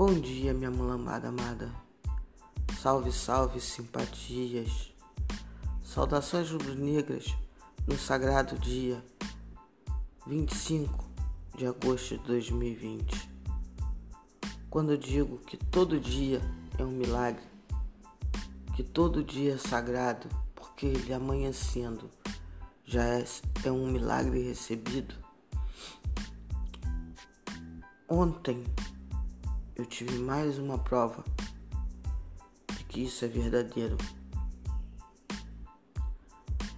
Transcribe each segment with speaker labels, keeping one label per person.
Speaker 1: Bom dia, minha mulambada amada. Salve, salve, simpatias. Saudações rubro-negras no sagrado dia 25 de agosto de 2020. Quando eu digo que todo dia é um milagre, que todo dia é sagrado, porque ele amanhecendo já é, é um milagre recebido. Ontem eu tive mais uma prova de que isso é verdadeiro.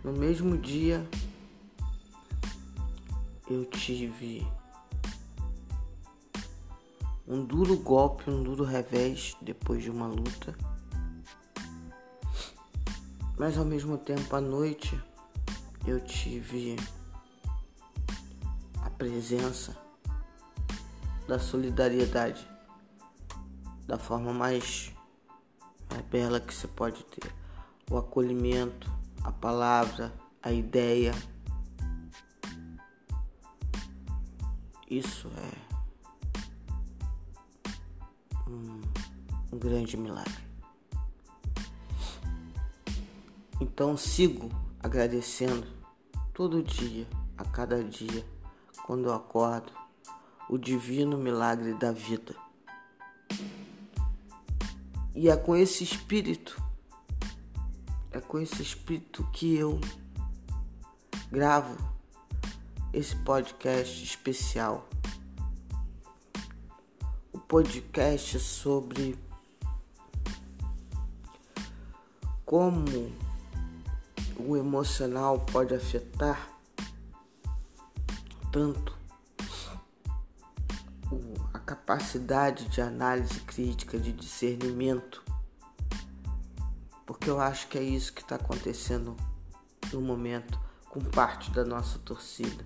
Speaker 1: No mesmo dia, eu tive um duro golpe, um duro revés depois de uma luta. Mas ao mesmo tempo, à noite, eu tive a presença da solidariedade da forma mais, bela que você pode ter. O acolhimento, a palavra, a ideia. Isso é um, um grande milagre. Então sigo agradecendo todo dia, a cada dia, quando eu acordo, o divino milagre da vida. E é com esse espírito, é com esse espírito que eu gravo esse podcast especial. O podcast sobre como o emocional pode afetar tanto capacidade de análise crítica, de discernimento, porque eu acho que é isso que está acontecendo no momento com parte da nossa torcida.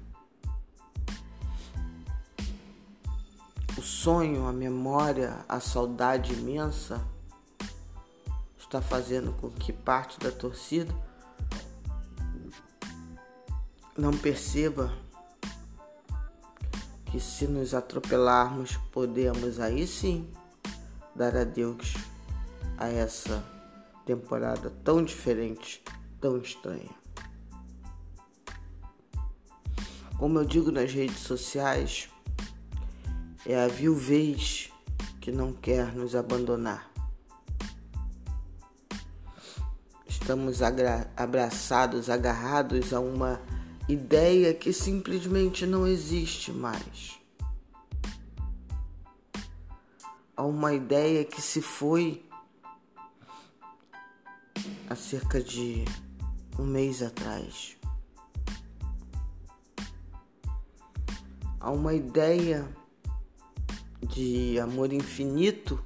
Speaker 1: O sonho, a memória, a saudade imensa está fazendo com que parte da torcida não perceba que se nos atropelarmos, podemos aí sim dar adeus a essa temporada tão diferente, tão estranha. Como eu digo nas redes sociais, é a viuvez que não quer nos abandonar. Estamos abraçados, agarrados a uma ideia que simplesmente não existe mais. Há uma ideia que se foi há cerca de um mês atrás. Há uma ideia de amor infinito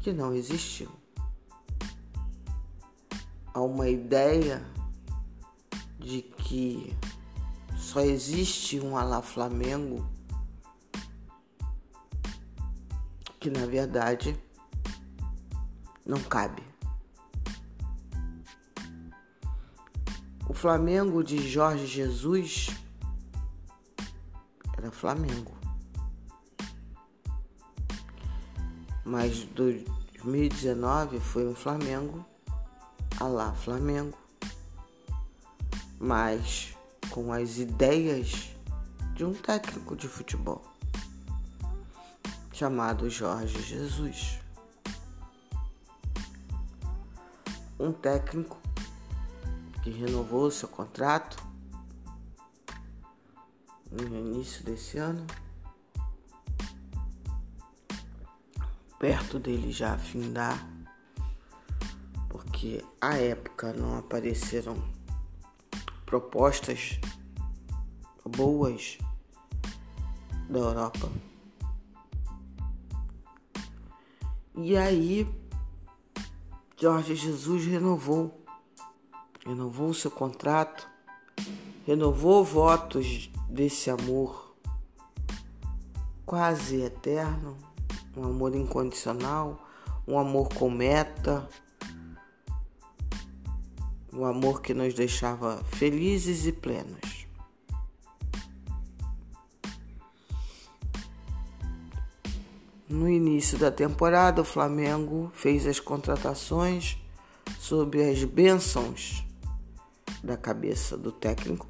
Speaker 1: que não existiu. Há uma ideia de que só existe um Alá Flamengo, que na verdade não cabe. O Flamengo de Jorge Jesus era Flamengo. Mas 2019 foi um Flamengo, Alá Flamengo mas com as ideias de um técnico de futebol chamado Jorge Jesus. Um técnico que renovou seu contrato no início desse ano, perto dele já findar, porque à época não apareceram propostas boas da Europa. E aí, Jorge Jesus renovou, renovou seu contrato, renovou votos desse amor quase eterno, um amor incondicional, um amor com meta o amor que nos deixava felizes e plenos. No início da temporada, o Flamengo fez as contratações sob as bênçãos da cabeça do técnico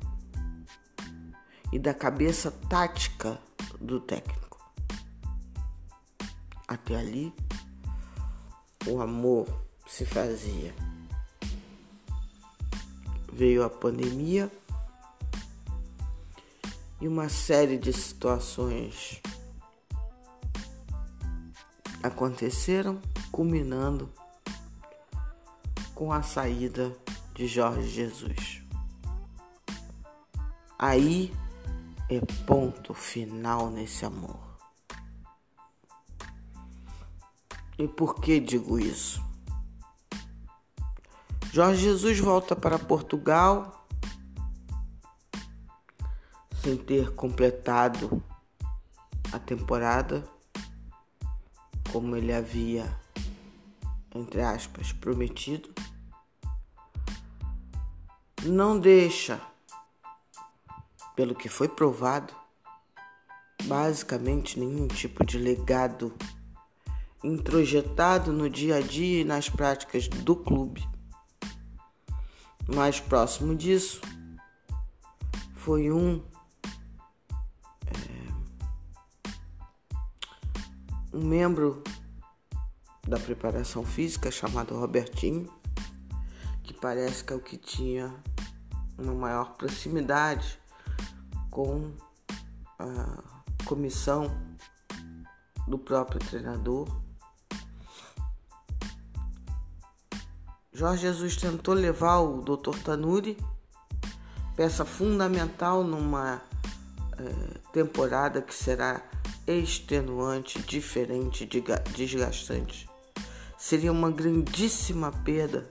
Speaker 1: e da cabeça tática do técnico. Até ali, o amor se fazia. Veio a pandemia e uma série de situações aconteceram, culminando com a saída de Jorge Jesus. Aí é ponto final nesse amor. E por que digo isso? Jorge Jesus volta para Portugal sem ter completado a temporada como ele havia, entre aspas, prometido. Não deixa, pelo que foi provado, basicamente nenhum tipo de legado introjetado no dia a dia e nas práticas do clube. Mais próximo disso foi um é, um membro da preparação física chamado Robertinho, que parece que é o que tinha uma maior proximidade com a comissão do próprio treinador. Jorge Jesus tentou levar o Dr. Tanuri, peça fundamental numa é, temporada que será extenuante, diferente, desgastante. Seria uma grandíssima perda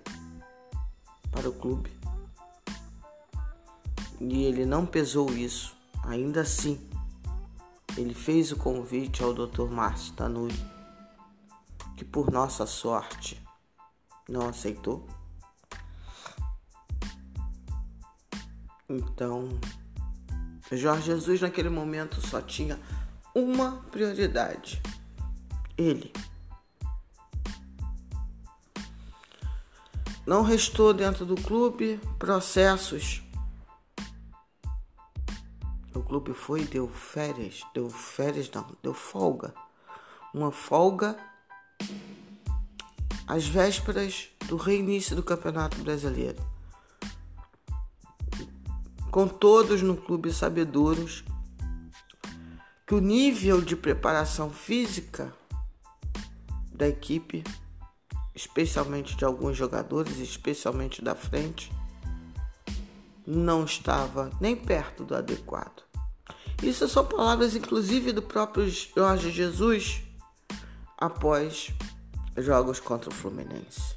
Speaker 1: para o clube. E ele não pesou isso. Ainda assim, ele fez o convite ao Dr. Márcio Tanuri, que por nossa sorte não aceitou. Então, Jorge Jesus naquele momento só tinha uma prioridade: ele. Não restou dentro do clube processos. O clube foi deu férias, deu férias não, deu folga. Uma folga às vésperas do reinício do Campeonato Brasileiro. Com todos no clube sabedouros que o nível de preparação física da equipe, especialmente de alguns jogadores, especialmente da frente, não estava nem perto do adequado. Isso são palavras, inclusive, do próprio Jorge Jesus após jogos contra o Fluminense.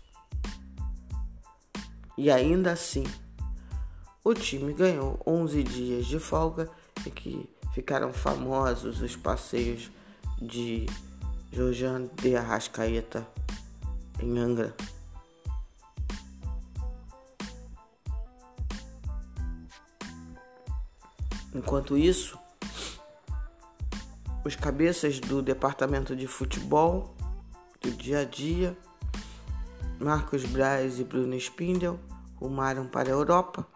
Speaker 1: E ainda assim, o time ganhou 11 dias de folga e que ficaram famosos os passeios de Jojan de Arrascaeta em Angra. Enquanto isso, os cabeças do departamento de futebol do dia a dia, Marcos Braz e Bruno Spindel rumaram para a Europa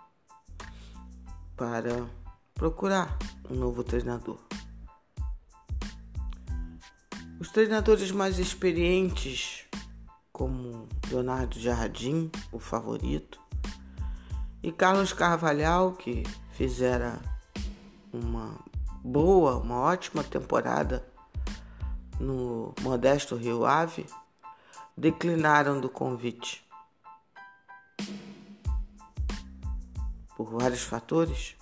Speaker 1: para procurar um novo treinador. Os treinadores mais experientes, como Leonardo Jardim, o favorito, e Carlos Carvalhal, que fizera uma boa, uma ótima temporada no modesto Rio Ave, declinaram do convite. Por vários fatores,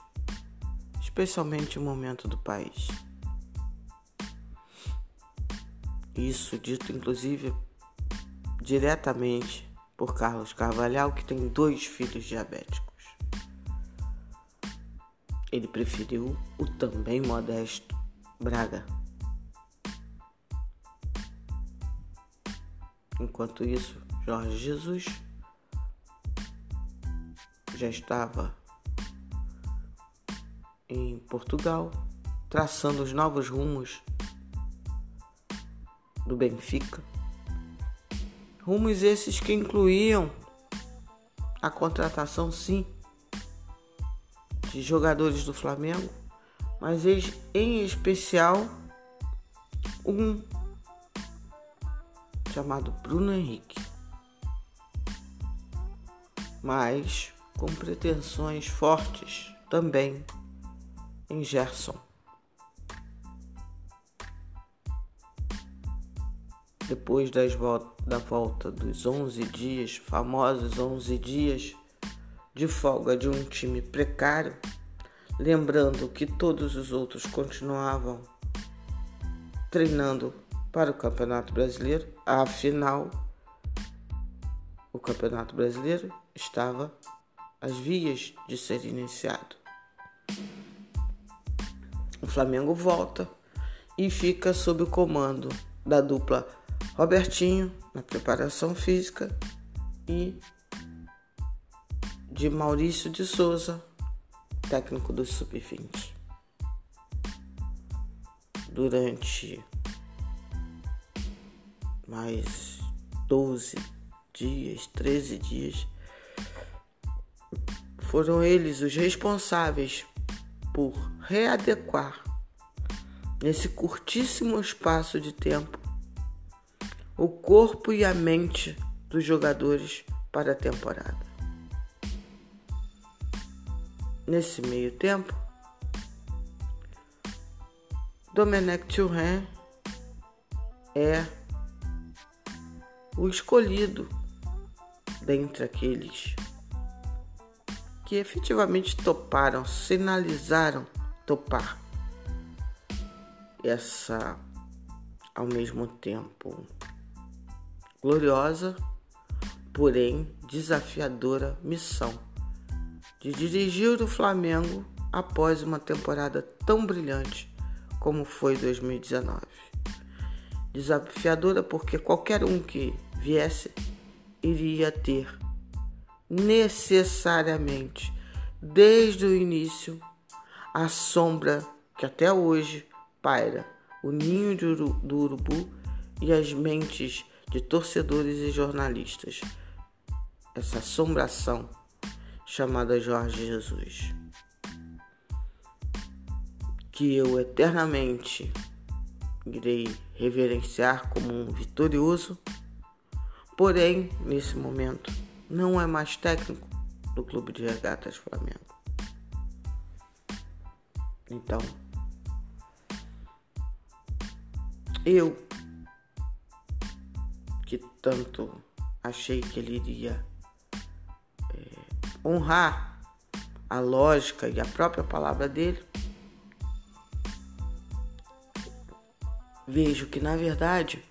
Speaker 1: especialmente o momento do país. Isso dito inclusive diretamente por Carlos Carvalhal, que tem dois filhos diabéticos. Ele preferiu o também modesto Braga. Enquanto isso, Jorge Jesus já estava em Portugal, traçando os novos rumos do Benfica. Rumos esses que incluíam a contratação, sim, de jogadores do Flamengo, mas em especial um chamado Bruno Henrique, mas com pretensões fortes também em Gerson. Depois das da volta dos 11 dias, famosos 11 dias de folga de um time precário, lembrando que todos os outros continuavam treinando para o Campeonato Brasileiro, afinal, o Campeonato Brasileiro estava às vias de ser iniciado. O Flamengo volta e fica sob o comando da dupla Robertinho na preparação física e de Maurício de Souza, técnico do Sub-20. Durante mais 12 dias, 13 dias, foram eles os responsáveis por readequar nesse curtíssimo espaço de tempo o corpo e a mente dos jogadores para a temporada. Nesse meio tempo, Domenech Thuram é o escolhido dentre aqueles que efetivamente toparam, sinalizaram topar essa ao mesmo tempo gloriosa, porém desafiadora missão de dirigir o Flamengo após uma temporada tão brilhante como foi 2019. Desafiadora porque qualquer um que viesse iria ter necessariamente desde o início a sombra que até hoje paira o ninho do urubu e as mentes de torcedores e jornalistas. Essa assombração chamada Jorge Jesus. Que eu eternamente irei reverenciar como um vitorioso, porém, nesse momento, não é mais técnico do Clube de Regatas Flamengo. Então, eu que tanto achei que ele iria é, honrar a lógica e a própria palavra dele, vejo que na verdade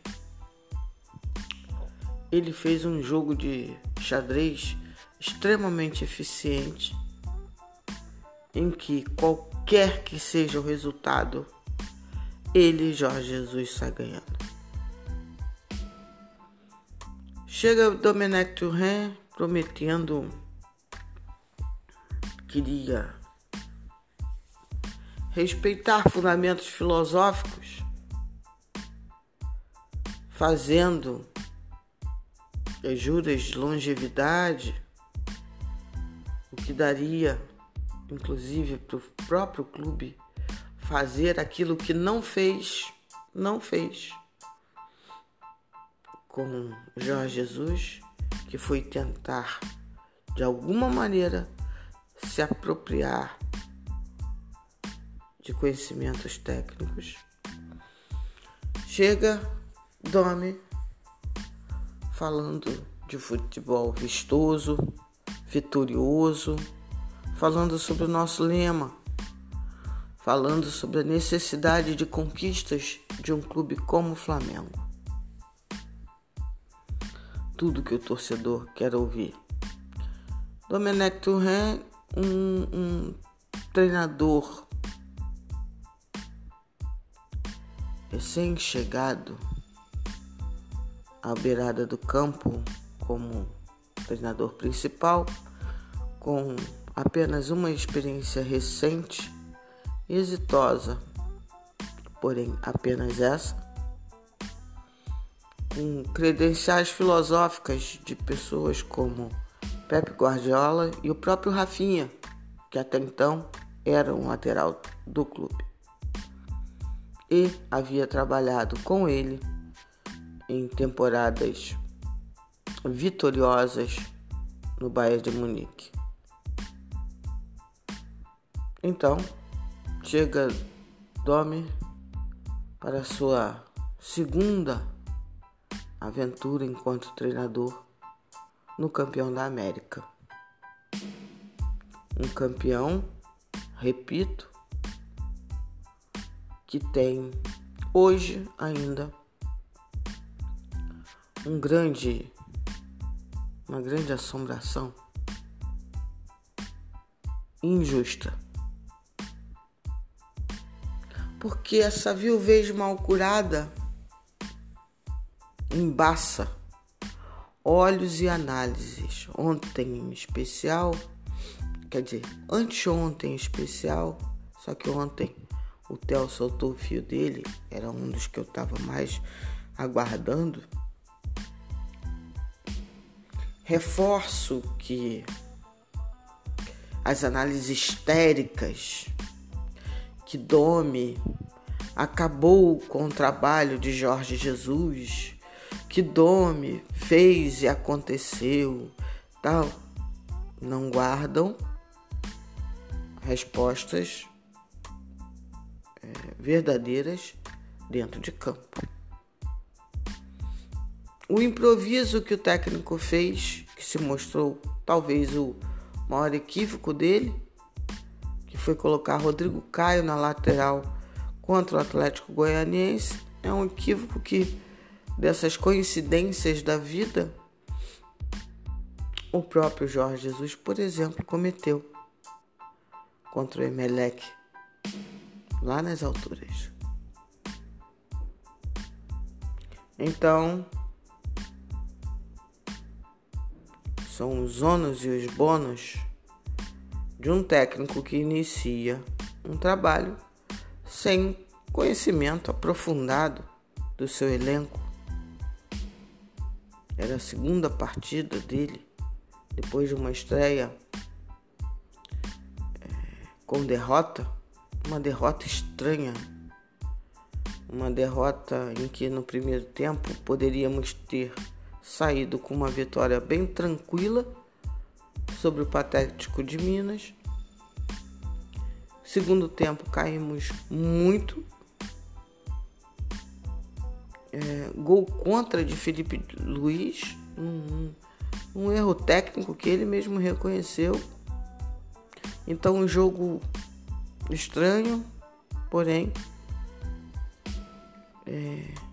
Speaker 1: ele fez um jogo de xadrez extremamente eficiente em que qualquer que seja o resultado, ele, Jorge Jesus, sai ganhando. Chega Domenech Turren prometendo queria respeitar fundamentos filosóficos, fazendo juras de longevidade, o que daria, inclusive, para o próprio clube fazer aquilo que não fez, não fez com Jorge Jesus, que foi tentar de alguma maneira se apropriar de conhecimentos técnicos. Chega Domi falando de futebol vistoso, vitorioso, falando sobre o nosso lema, falando sobre a necessidade de conquistas de um clube como o Flamengo tudo que o torcedor quer ouvir. Domenech Turren, um, um treinador recém-chegado à beirada do campo como treinador principal, com apenas uma experiência recente, exitosa, porém apenas essa, com credenciais filosóficas de pessoas como Pepe Guardiola e o próprio Rafinha, que até então era um lateral do clube. E havia trabalhado com ele em temporadas vitoriosas no Bayern de Munique. Então, chega Domi para sua segunda aventura enquanto treinador no campeão da América. Um campeão, repito, que tem hoje ainda um grande uma grande assombração injusta. Porque essa viuvez mal curada embaça olhos e análises. Ontem em especial, quer dizer, anteontem em especial, só que ontem o Theo soltou o fio dele, era um dos que eu estava mais aguardando. Reforço que as análises histéricas que Dome acabou com o trabalho de Jorge Jesus que Dome fez e aconteceu, tal, não guardam respostas é, verdadeiras dentro de campo. O improviso que o técnico fez, que se mostrou talvez o maior equívoco dele, que foi colocar Rodrigo Caio na lateral contra o Atlético Goianiense, é um equívoco que dessas coincidências da vida, o próprio Jorge Jesus, por exemplo, cometeu contra o Emelec lá nas alturas. Então, são os ônus e os bônus de um técnico que inicia um trabalho sem conhecimento aprofundado do seu elenco, era a segunda partida dele, depois de uma estreia é, com derrota, uma derrota estranha, uma derrota em que no primeiro tempo poderíamos ter saído com uma vitória bem tranquila sobre o Patético de Minas. Segundo tempo caímos muito é, gol contra de Felipe Luiz, um, um, erro técnico que ele mesmo reconheceu. Então, um jogo estranho, porém, é,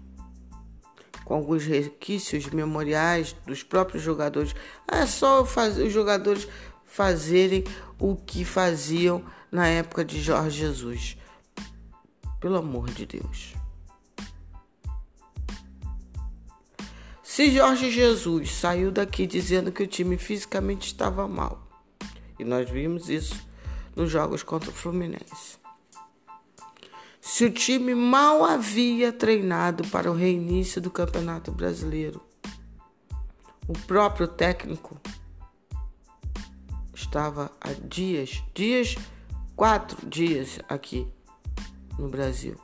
Speaker 1: com alguns requisitos memoriais dos próprios jogadores. Ah, é só fazer, os jogadores fazerem o que faziam na época de Jorge Jesus. Pelo amor de Deus. Se Jorge Jesus saiu daqui dizendo que o time fisicamente estava mal, e nós vimos isso nos jogos contra o Fluminense. Se o time mal havia treinado para o reinício do Campeonato Brasileiro, o próprio técnico estava há dias, dias, quatro dias aqui no Brasil.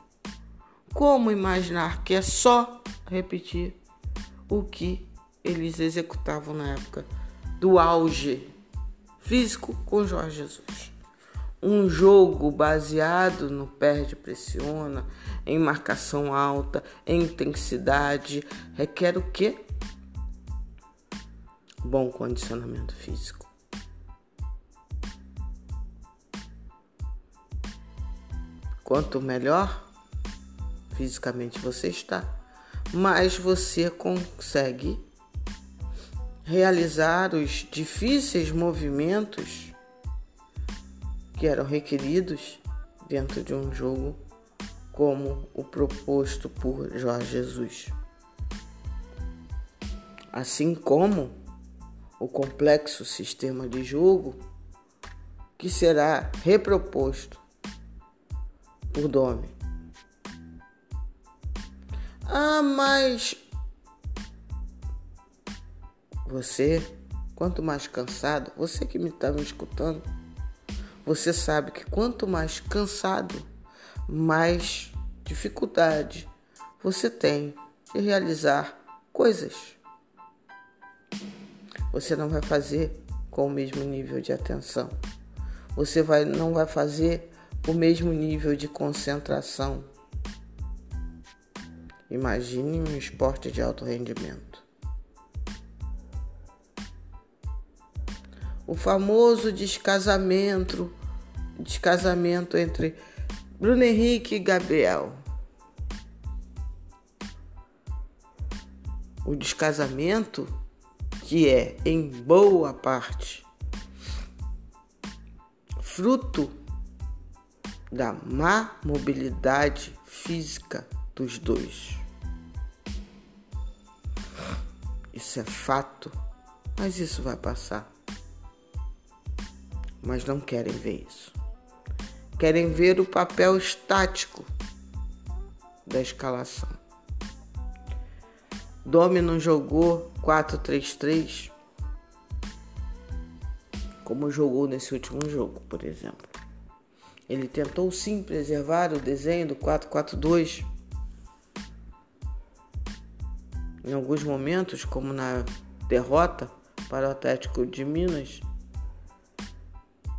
Speaker 1: Como imaginar que é só repetir o que eles executavam na época do auge físico com Jorge Jesus. Um jogo baseado no perde-pressiona, em marcação alta, em intensidade, requer o quê? Bom condicionamento físico. Quanto melhor fisicamente você está, mais você consegue realizar os difíceis movimentos que eram requeridos dentro de um jogo como o proposto por Jorge Jesus. Assim como o complexo sistema de jogo que será reproposto por Domi. Ah, mas Você, quanto mais cansado, você que me está me escutando, você sabe que quanto mais cansado, mais dificuldade você tem de realizar coisas. Você não vai fazer com o mesmo nível de atenção. Você vai, não vai fazer o mesmo nível de concentração. Imagine um esporte de alto rendimento. O famoso descasamento, descasamento entre Bruno Henrique e Gabriel. O descasamento que é em boa parte fruto da má mobilidade física dos dois. Isso é fato, mas isso vai passar. Mas não querem ver isso. Querem ver o papel estático da escalação. Domi não jogou 4-3-3 como jogou nesse último jogo, por exemplo. Ele tentou sim preservar o desenho do 4-4-2 em alguns momentos, como na derrota para o Atlético de Minas,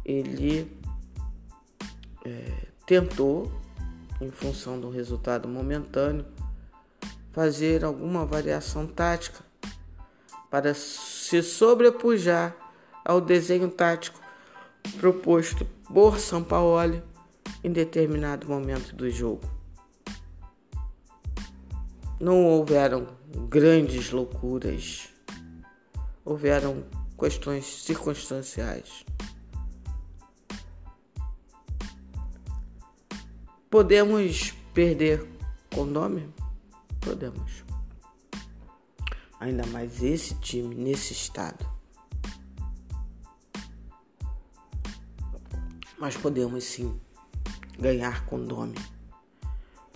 Speaker 1: ele é, tentou, em função do resultado momentâneo, fazer alguma variação tática para se sobrepujar ao desenho tático proposto por São Paulo em determinado momento do jogo. Não houveram grandes loucuras, houveram questões circunstanciais. Podemos perder com nome? Podemos. Ainda mais esse time nesse estado. Mas podemos sim ganhar com nome.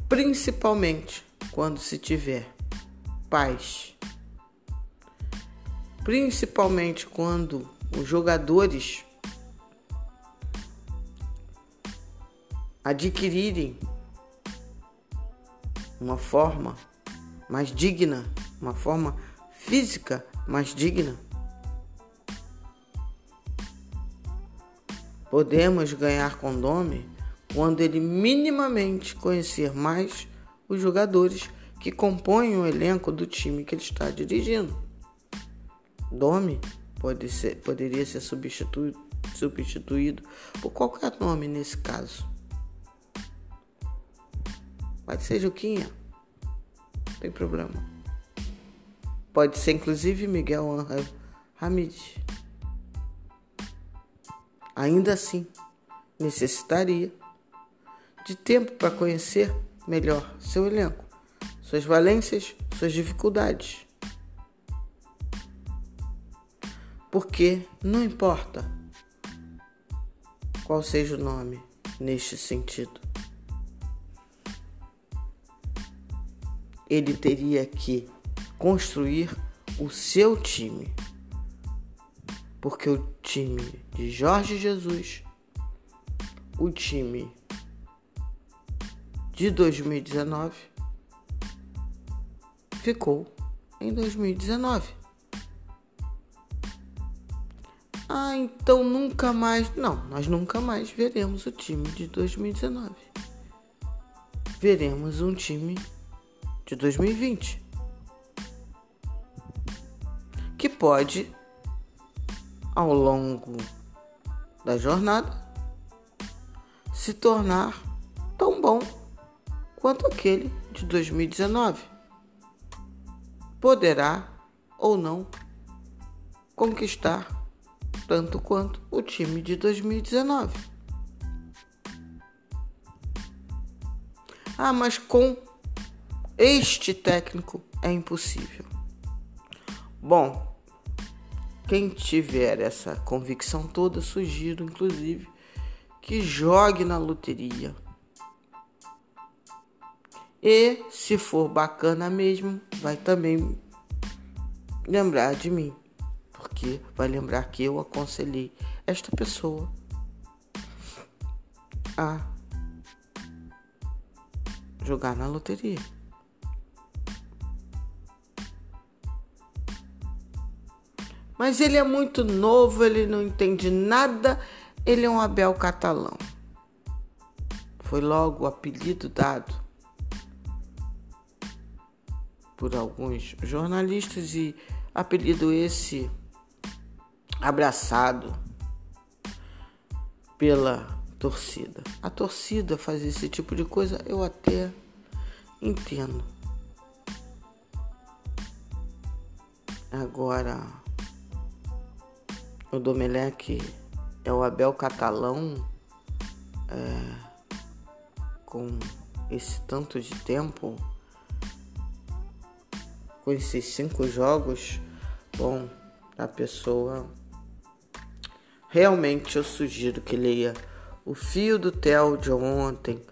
Speaker 1: Principalmente quando se tiver paz. Principalmente quando os jogadores adquirirem uma forma mais digna, uma forma física mais digna. Podemos ganhar com Dome quando ele minimamente conhecer mais os jogadores que compõem o elenco do time que ele está dirigindo. Dome pode ser, poderia ser substituído, substituído por qualquer nome nesse caso. Pode ser Juquinha. Não tem problema. Pode ser inclusive Miguel Angel Hamid. Ainda assim, necessitaria de tempo para conhecer melhor seu elenco, suas valências, suas dificuldades. Porque não importa qual seja o nome neste sentido. Ele teria que construir o seu time. Porque o time de Jorge Jesus, o time de 2019, ficou em 2019. Ah, então nunca mais. Não, nós nunca mais veremos o time de 2019. Veremos um time de 2020, que pode, ao longo da jornada, se tornar tão bom quanto aquele de 2019. Poderá ou não conquistar tanto quanto o time de 2019. Ah, mas com este técnico é impossível. Bom, quem tiver essa convicção toda, sugiro inclusive que jogue na loteria. E se for bacana mesmo, vai também lembrar de mim. porque vai lembrar que eu aconselhei esta pessoa a jogar na loteria. Mas ele é muito novo, ele não entende nada, ele é um Abel catalão. Foi logo o apelido dado por alguns jornalistas e apelido esse abraçado pela torcida. A torcida faz esse tipo de coisa, eu até entendo. Agora, o Domenech é o Abel Catalão é, com esse tanto de tempo, com esses cinco jogos, bom, a pessoa realmente eu sugiro que leia o fio do Theo de ontem,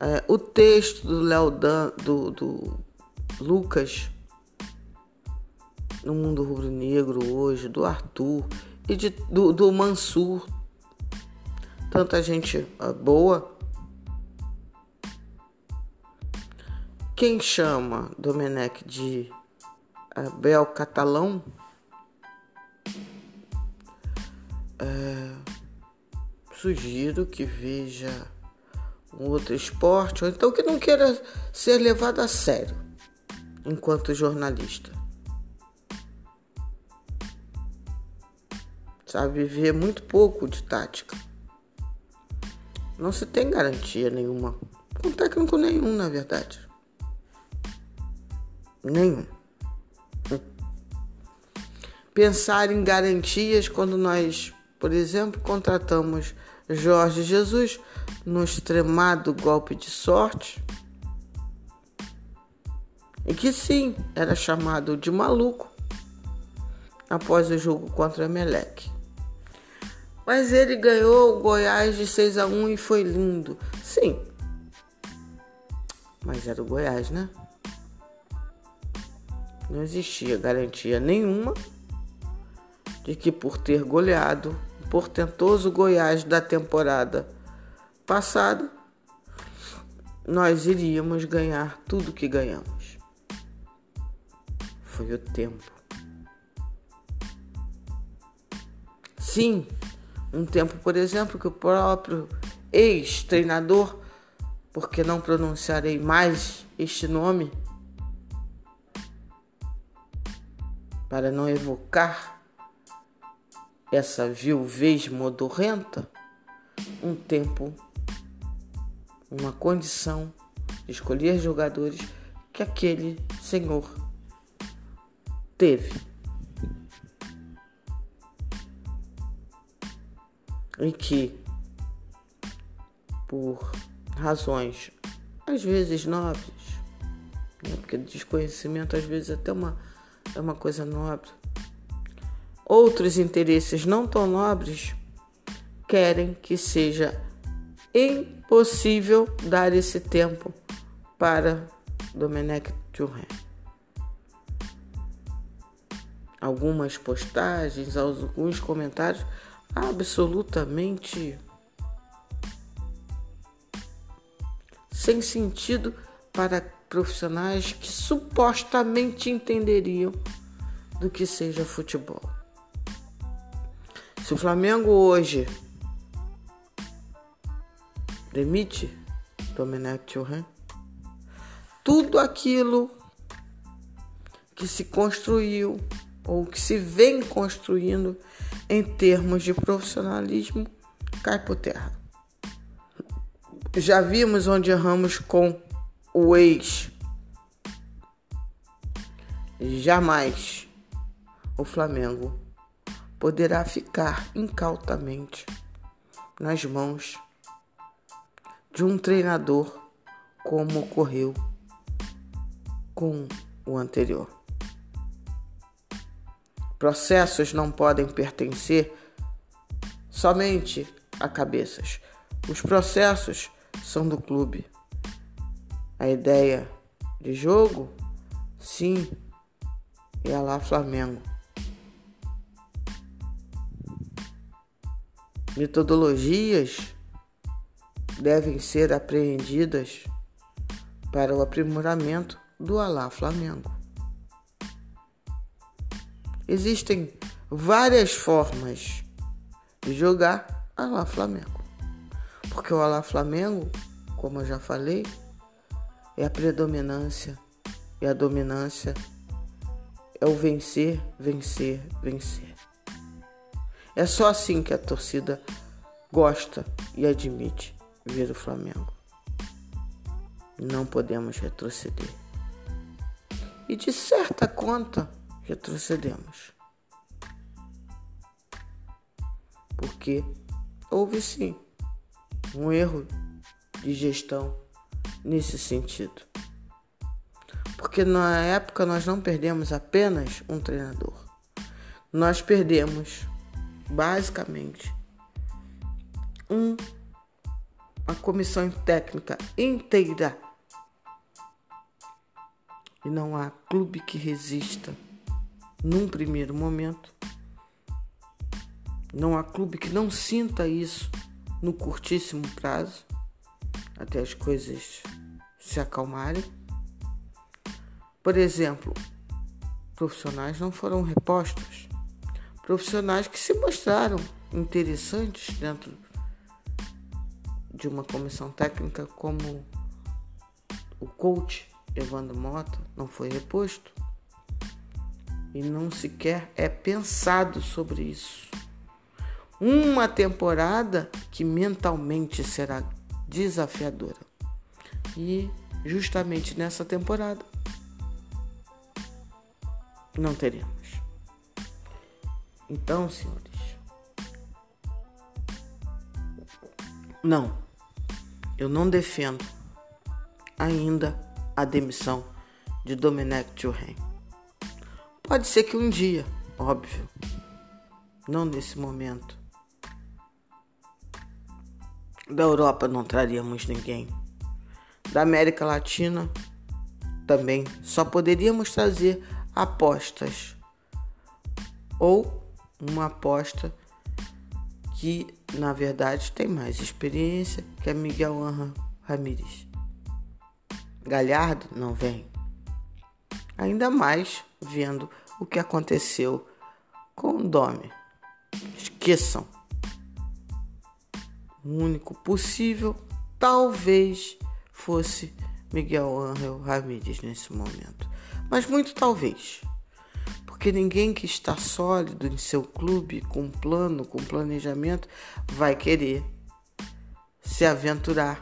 Speaker 1: é, o texto do Léo do, do Lucas no mundo rubro-negro hoje, do Arthur e de, do, do Mansur. Tanta gente uh, boa. Quem chama Domenech de Abel Catalão? É, sugiro que veja um outro esporte, ou então que não queira ser levado a sério enquanto jornalista. Sabe, ver muito pouco de tática. Não se tem garantia nenhuma. Com técnico nenhum, na verdade. Nenhum. Pensar em garantias quando nós, por exemplo, contratamos Jorge Jesus no extremado golpe de sorte, e que sim, era chamado de maluco após o jogo contra Emelec. Mas ele ganhou o Goiás de 6 a 1 e foi lindo. Sim. Mas era o Goiás, né? Não existia garantia nenhuma de que por ter goleado portentoso Goiás da temporada passada, nós iríamos ganhar tudo que ganhamos. Foi o tempo. Sim, um tempo, por exemplo, que o próprio ex-treinador, porque não pronunciarei mais este nome, para não evocar essa viuvez modorrenta, um tempo, uma condição de escolher jogadores que aquele senhor teve. E que, por razões às vezes nobres, né? porque desconhecimento às vezes é até uma, é uma coisa nobre, outros interesses não tão nobres querem que seja impossível dar esse tempo para Domenech Turren. Algumas postagens, alguns comentários absolutamente sem sentido para profissionais que supostamente entenderiam do que seja futebol. Se o Flamengo hoje demite Domenech Thuram, tudo aquilo que se construiu ou que se vem construindo em termos de profissionalismo cai por terra. Já vimos onde erramos com o ex. Jamais o Flamengo poderá ficar incautamente nas mãos de um treinador, como ocorreu com o anterior. Processos não podem pertencer somente a cabeças. Os processos são do clube. A ideia de jogo, sim, é a lá Flamengo. Metodologias devem ser apreendidas para o aprimoramento do Alá Flamengo. Existem várias formas de jogar Alá Flamengo. Porque o Alá Flamengo, como eu já falei, é a predominância e a dominância é o vencer, vencer, vencer. É só assim que a torcida gosta e admite ver o Flamengo. Não podemos retroceder. E de certa conta, retrocedemos. Porque houve sim um erro de gestão nesse sentido. Porque na época nós não perdemos apenas um treinador. Nós perdemos basicamente um, uma comissão técnica inteira. E não há clube que resista num primeiro momento. Não há clube que não sinta isso no curtíssimo prazo, até as coisas se acalmarem. Por exemplo, profissionais não foram repostos profissionais que se mostraram interessantes dentro de uma comissão técnica, como o coach Evandro Mota não foi reposto e não sequer é pensado sobre isso. Uma temporada que mentalmente será desafiadora. E justamente nessa temporada não teremos. Então, senhores, não, eu não defendo ainda a demissão de Domenech Thuram. Pode ser que um dia, óbvio, não nesse momento. Da Europa não traríamos ninguém. Da América Latina também só poderíamos trazer apostas ou uma aposta que na verdade tem mais experiência que a Miguel Anra Ramírez. Galhardo não vem. Ainda mais vendo o que aconteceu com o Dome. Esqueçam. O único possível talvez fosse Miguel Angel Ramírez nesse momento. Mas muito talvez porque ninguém que está sólido em seu clube, com plano, com planejamento, vai querer se aventurar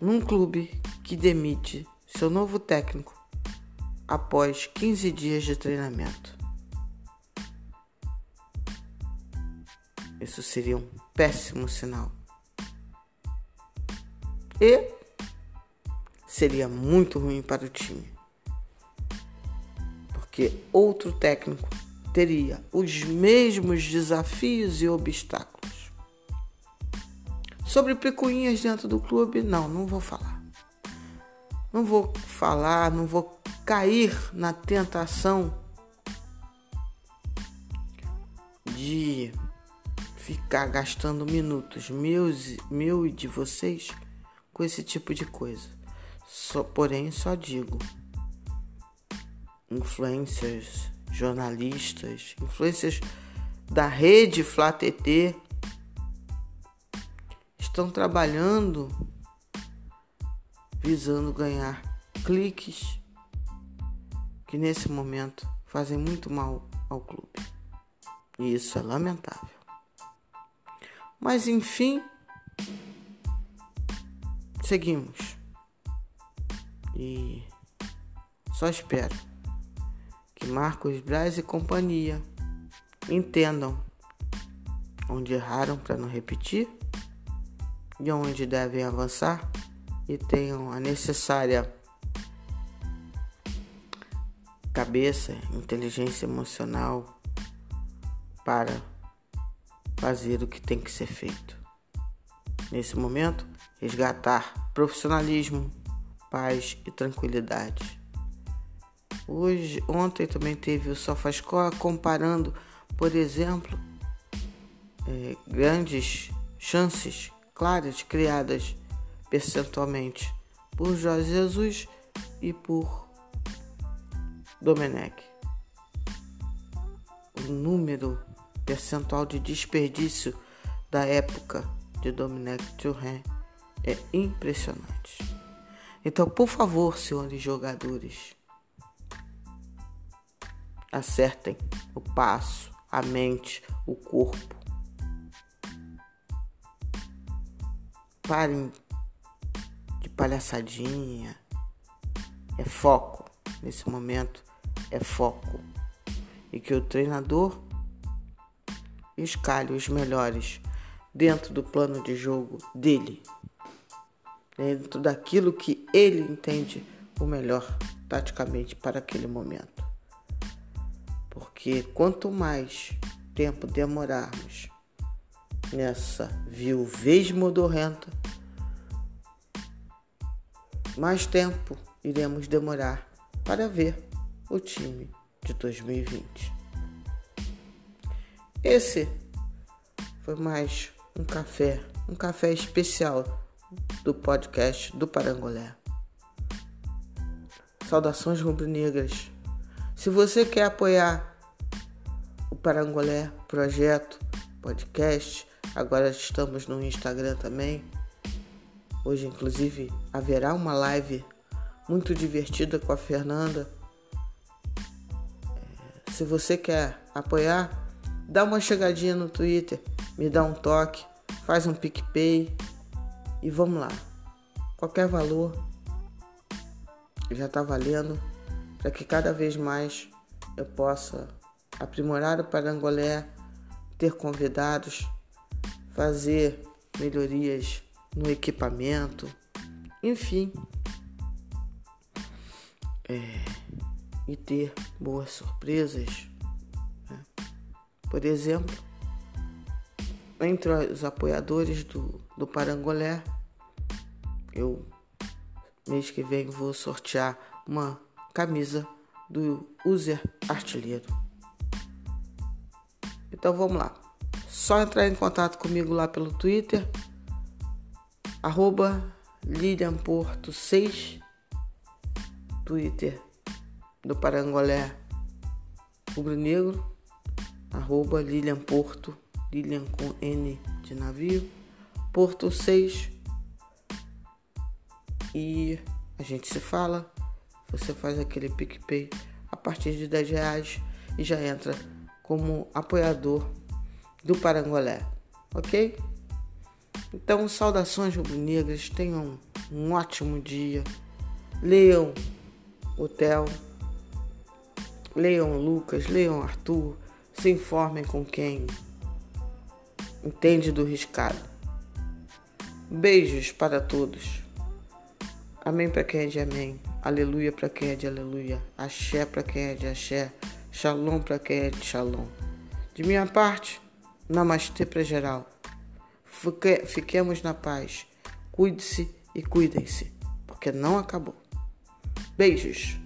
Speaker 1: num clube que demite seu novo técnico após 15 dias de treinamento. Isso seria um péssimo sinal. E seria muito ruim para o time que outro técnico teria os mesmos desafios e obstáculos. Sobre picuinhas dentro do clube, não, não vou falar. Não vou falar, não vou cair na tentação de ficar gastando minutos meus, meu e de vocês com esse tipo de coisa. Só, porém, só digo influencers, jornalistas, influencers da rede FlaTT estão trabalhando visando ganhar cliques que nesse momento fazem muito mal ao clube. E isso é lamentável. Mas enfim, seguimos. E só espero que Marcos Braz e companhia entendam onde erraram para não repetir e onde devem avançar e tenham a necessária cabeça, inteligência emocional para fazer o que tem que ser feito. Nesse momento, resgatar profissionalismo, paz e tranquilidade. Hoje, ontem também teve o SofaScore comparando, por exemplo, é, grandes chances claras criadas percentualmente por Jorge Jesus e por Domenech. O número percentual de desperdício da época de Domenech Turren é impressionante. Então, por favor, senhores jogadores, acertem o passo, a mente, o corpo. Parem de palhaçadinha. É foco. Nesse momento é foco. E que o treinador escalhe os melhores dentro do plano de jogo dele. Dentro daquilo que ele entende o melhor taticamente para aquele momento. Porque quanto mais tempo demorarmos nessa viuvez modorrenta, mais tempo iremos demorar para ver o time de 2020. Esse foi mais um café, um café especial do podcast do Parangolé. Saudações rubro-negras. Se você quer apoiar o Parangolé projeto, podcast, agora estamos no Instagram também. Hoje, inclusive, haverá uma live muito divertida com a Fernanda. Se você quer apoiar, dá uma chegadinha no Twitter, me dá um toque, faz um PicPay e vamos lá. Qualquer valor já está valendo para que cada vez mais eu possa aprimorar o Parangolé, ter convidados, fazer melhorias no equipamento, enfim, é, e ter boas surpresas. Né? Por exemplo, entre os apoiadores do, do Parangolé, eu mês que vem vou sortear uma camisa do User Artilheiro. Então vamos lá. Só entrar em contato comigo lá pelo Twitter arroba Lilian Porto 6, Twitter do Parangolé Rubro Negro, arroba Lilian Porto, Lilian com N de navio, Porto 6. E a gente se fala, você faz aquele PicPay a partir de 10 reais e já entra como apoiador do Parangolé, ok? Então, saudações rubro-negras, tenham um ótimo dia. Leiam o Theo, leiam Lucas, leiam Arthur, se informem com quem entende do riscado. Beijos para todos. Amém para quem é de amém. Aleluia para quem é de aleluia. Axé para quem é de axé. Shalom para quem é de shalom. De minha parte, namastê para geral. Fique, fiquemos na paz. Cuide-se e cuidem-se, porque não acabou. Beijos.